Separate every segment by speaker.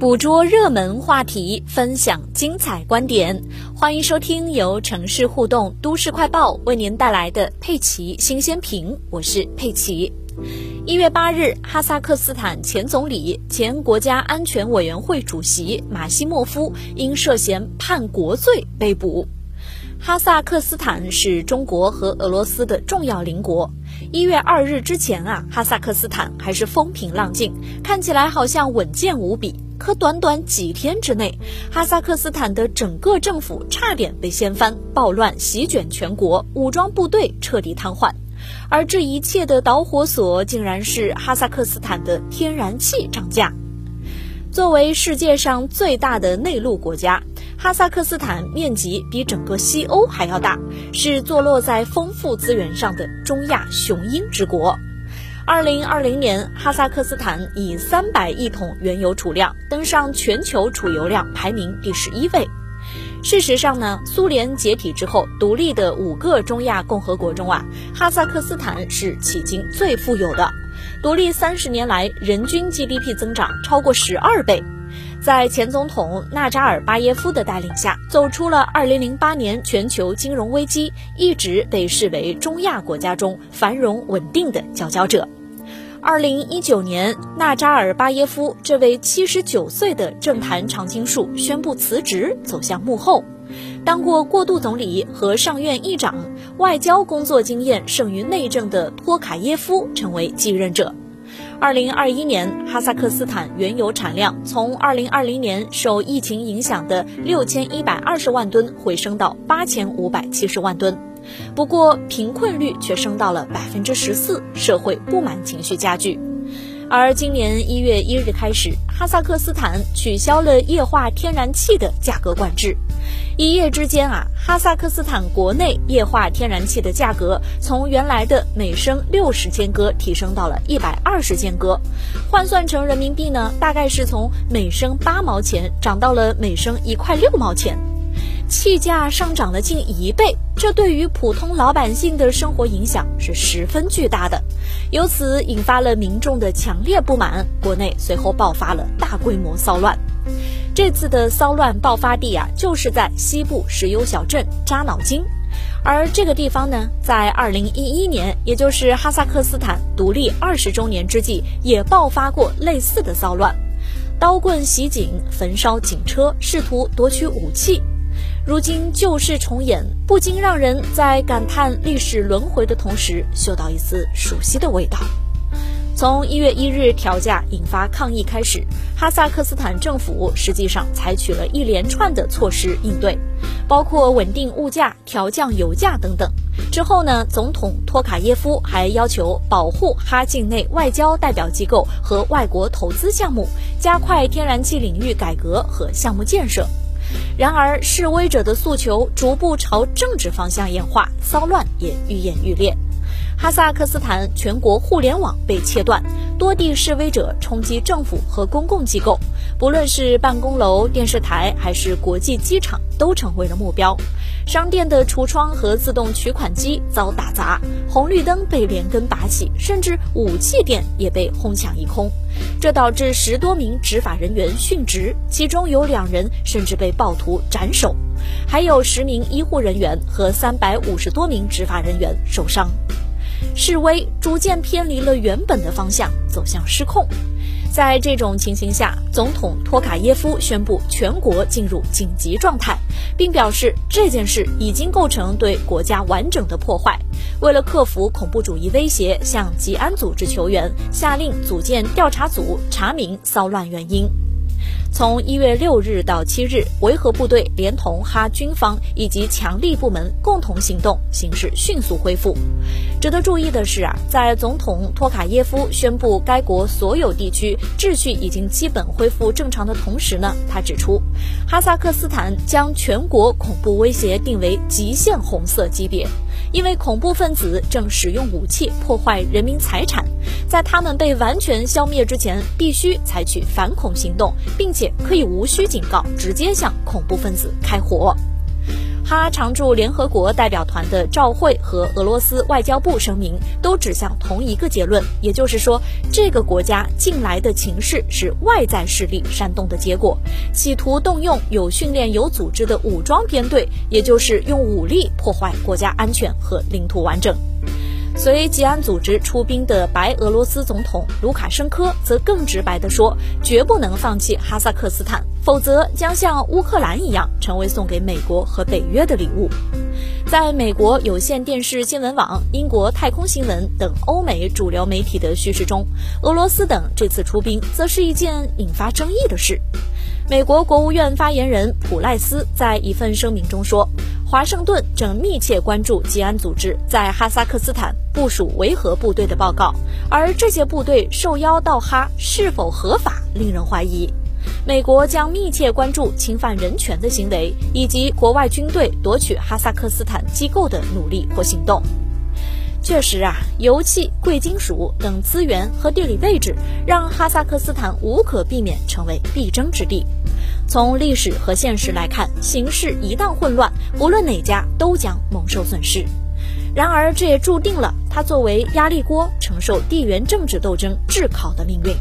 Speaker 1: 捕捉热门话题，分享精彩观点。欢迎收听由城市互动都市快报为您带来的佩奇新鲜评，我是佩奇。一月八日，哈萨克斯坦前总理、前国家安全委员会主席马西莫夫因涉嫌叛国罪被捕。哈萨克斯坦是中国和俄罗斯的重要邻国。一月二日之前啊，哈萨克斯坦还是风平浪静，看起来好像稳健无比。可短短几天之内，哈萨克斯坦的整个政府差点被掀翻，暴乱席卷全国，武装部队彻底瘫痪，而这一切的导火索竟然是哈萨克斯坦的天然气涨价。作为世界上最大的内陆国家，哈萨克斯坦面积比整个西欧还要大，是坐落在丰富资源上的中亚雄鹰之国。二零二零年，哈萨克斯坦以三百亿桶原油储量登上全球储油量排名第十一位。事实上呢，苏联解体之后独立的五个中亚共和国中啊，哈萨克斯坦是迄今最富有的。独立三十年来，人均 GDP 增长超过十二倍。在前总统纳扎尔巴耶夫的带领下，走出了2008年全球金融危机，一直被视为中亚国家中繁荣稳定的佼佼者。2019年，纳扎尔巴耶夫这位79岁的政坛常青树宣布辞职，走向幕后。当过过渡总理和上院议长，外交工作经验胜于内政的托卡耶夫成为继任者。二零二一年，哈萨克斯坦原油产量从二零二零年受疫情影响的六千一百二十万吨回升到八千五百七十万吨，不过贫困率却升到了百分之十四，社会不满情绪加剧。而今年一月一日开始，哈萨克斯坦取消了液化天然气的价格管制。一夜之间啊，哈萨克斯坦国内液化天然气的价格从原来的每升六十千戈提升到了一百二十千戈，换算成人民币呢，大概是从每升八毛钱涨到了每升一块六毛钱，气价上涨了近一倍，这对于普通老百姓的生活影响是十分巨大的，由此引发了民众的强烈不满，国内随后爆发了大规模骚乱。这次的骚乱爆发地啊，就是在西部石油小镇扎脑金，而这个地方呢，在二零一一年，也就是哈萨克斯坦独立二十周年之际，也爆发过类似的骚乱，刀棍袭警、焚烧警车，试图夺取武器。如今旧事重演，不禁让人在感叹历史轮回的同时，嗅到一丝熟悉的味道。从一月一日调价引发抗议开始，哈萨克斯坦政府实际上采取了一连串的措施应对，包括稳定物价、调降油价等等。之后呢，总统托卡耶夫还要求保护哈境内外交代表机构和外国投资项目，加快天然气领域改革和项目建设。然而，示威者的诉求逐步朝政治方向演化，骚乱也愈演愈烈。哈萨克斯坦全国互联网被切断，多地示威者冲击政府和公共机构，不论是办公楼、电视台还是国际机场，都成为了目标。商店的橱窗和自动取款机遭打砸，红绿灯被连根拔起，甚至武器店也被哄抢一空。这导致十多名执法人员殉职，其中有两人甚至被暴徒斩首，还有十名医护人员和三百五十多名执法人员受伤。示威逐渐偏离了原本的方向，走向失控。在这种情形下，总统托卡耶夫宣布全国进入紧急状态，并表示这件事已经构成对国家完整的破坏。为了克服恐怖主义威胁，向吉安组织求援，下令组建调查组查明骚乱原因。从一月六日到七日，维和部队连同哈军方以及强力部门共同行动，形势迅速恢复。值得注意的是啊，在总统托卡耶夫宣布该国所有地区秩序已经基本恢复正常的同时呢，他指出，哈萨克斯坦将全国恐怖威胁定为极限红色级别。因为恐怖分子正使用武器破坏人民财产，在他们被完全消灭之前，必须采取反恐行动，并且可以无需警告直接向恐怖分子开火。他常驻联合国代表团的赵慧和俄罗斯外交部声明都指向同一个结论，也就是说，这个国家近来的情势是外在势力煽动的结果，企图动用有训练、有组织的武装编队，也就是用武力破坏国家安全和领土完整。随吉安组织出兵的白俄罗斯总统卢卡申科则更直白地说，绝不能放弃哈萨克斯坦，否则将像乌克兰一样，成为送给美国和北约的礼物。在美国有线电视新闻网、英国太空新闻等欧美主流媒体的叙事中，俄罗斯等这次出兵，则是一件引发争议的事。美国国务院发言人普赖斯在一份声明中说。华盛顿正密切关注吉安组织在哈萨克斯坦部署维和部队的报告，而这些部队受邀到哈是否合法，令人怀疑。美国将密切关注侵犯人权的行为，以及国外军队夺取哈萨克斯坦机构的努力或行动。确实啊，油气、贵金属等资源和地理位置，让哈萨克斯坦无可避免成为必争之地。从历史和现实来看，形势一旦混乱，无论哪家都将蒙受损失。然而，这也注定了它作为压力锅，承受地缘政治斗争炙烤的命运。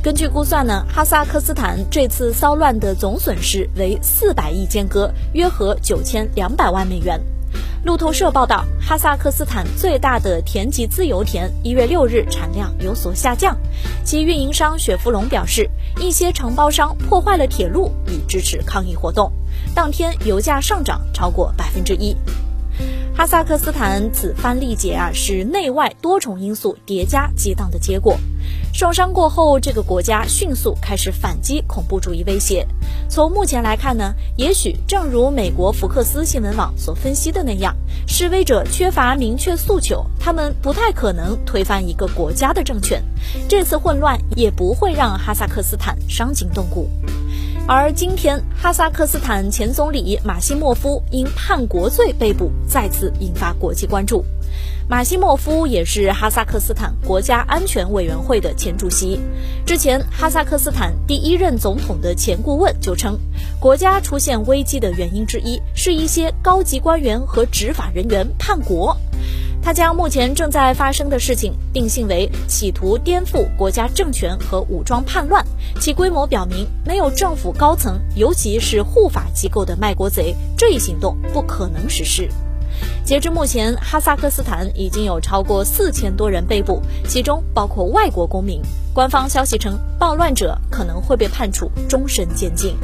Speaker 1: 根据估算呢，哈萨克斯坦这次骚乱的总损失为四百亿间隔，约合九千两百万美元。路透社报道，哈萨克斯坦最大的田吉自油田一月六日产量有所下降，其运营商雪佛龙表示，一些承包商破坏了铁路以支持抗议活动。当天油价上涨超过百分之一。哈萨克斯坦此番力竭啊，是内外多重因素叠加激荡的结果。受伤过后，这个国家迅速开始反击恐怖主义威胁。从目前来看呢，也许正如美国福克斯新闻网所分析的那样，示威者缺乏明确诉求，他们不太可能推翻一个国家的政权。这次混乱也不会让哈萨克斯坦伤筋动骨。而今天，哈萨克斯坦前总理马西莫夫因叛国罪被捕，再次引发国际关注。马西莫夫也是哈萨克斯坦国家安全委员会的前主席。之前，哈萨克斯坦第一任总统的前顾问就称，国家出现危机的原因之一是一些高级官员和执法人员叛国。他将目前正在发生的事情定性为企图颠覆国家政权和武装叛乱，其规模表明没有政府高层，尤其是护法机构的卖国贼，这一行动不可能实施。截至目前，哈萨克斯坦已经有超过四千多人被捕，其中包括外国公民。官方消息称，暴乱者可能会被判处终身监禁。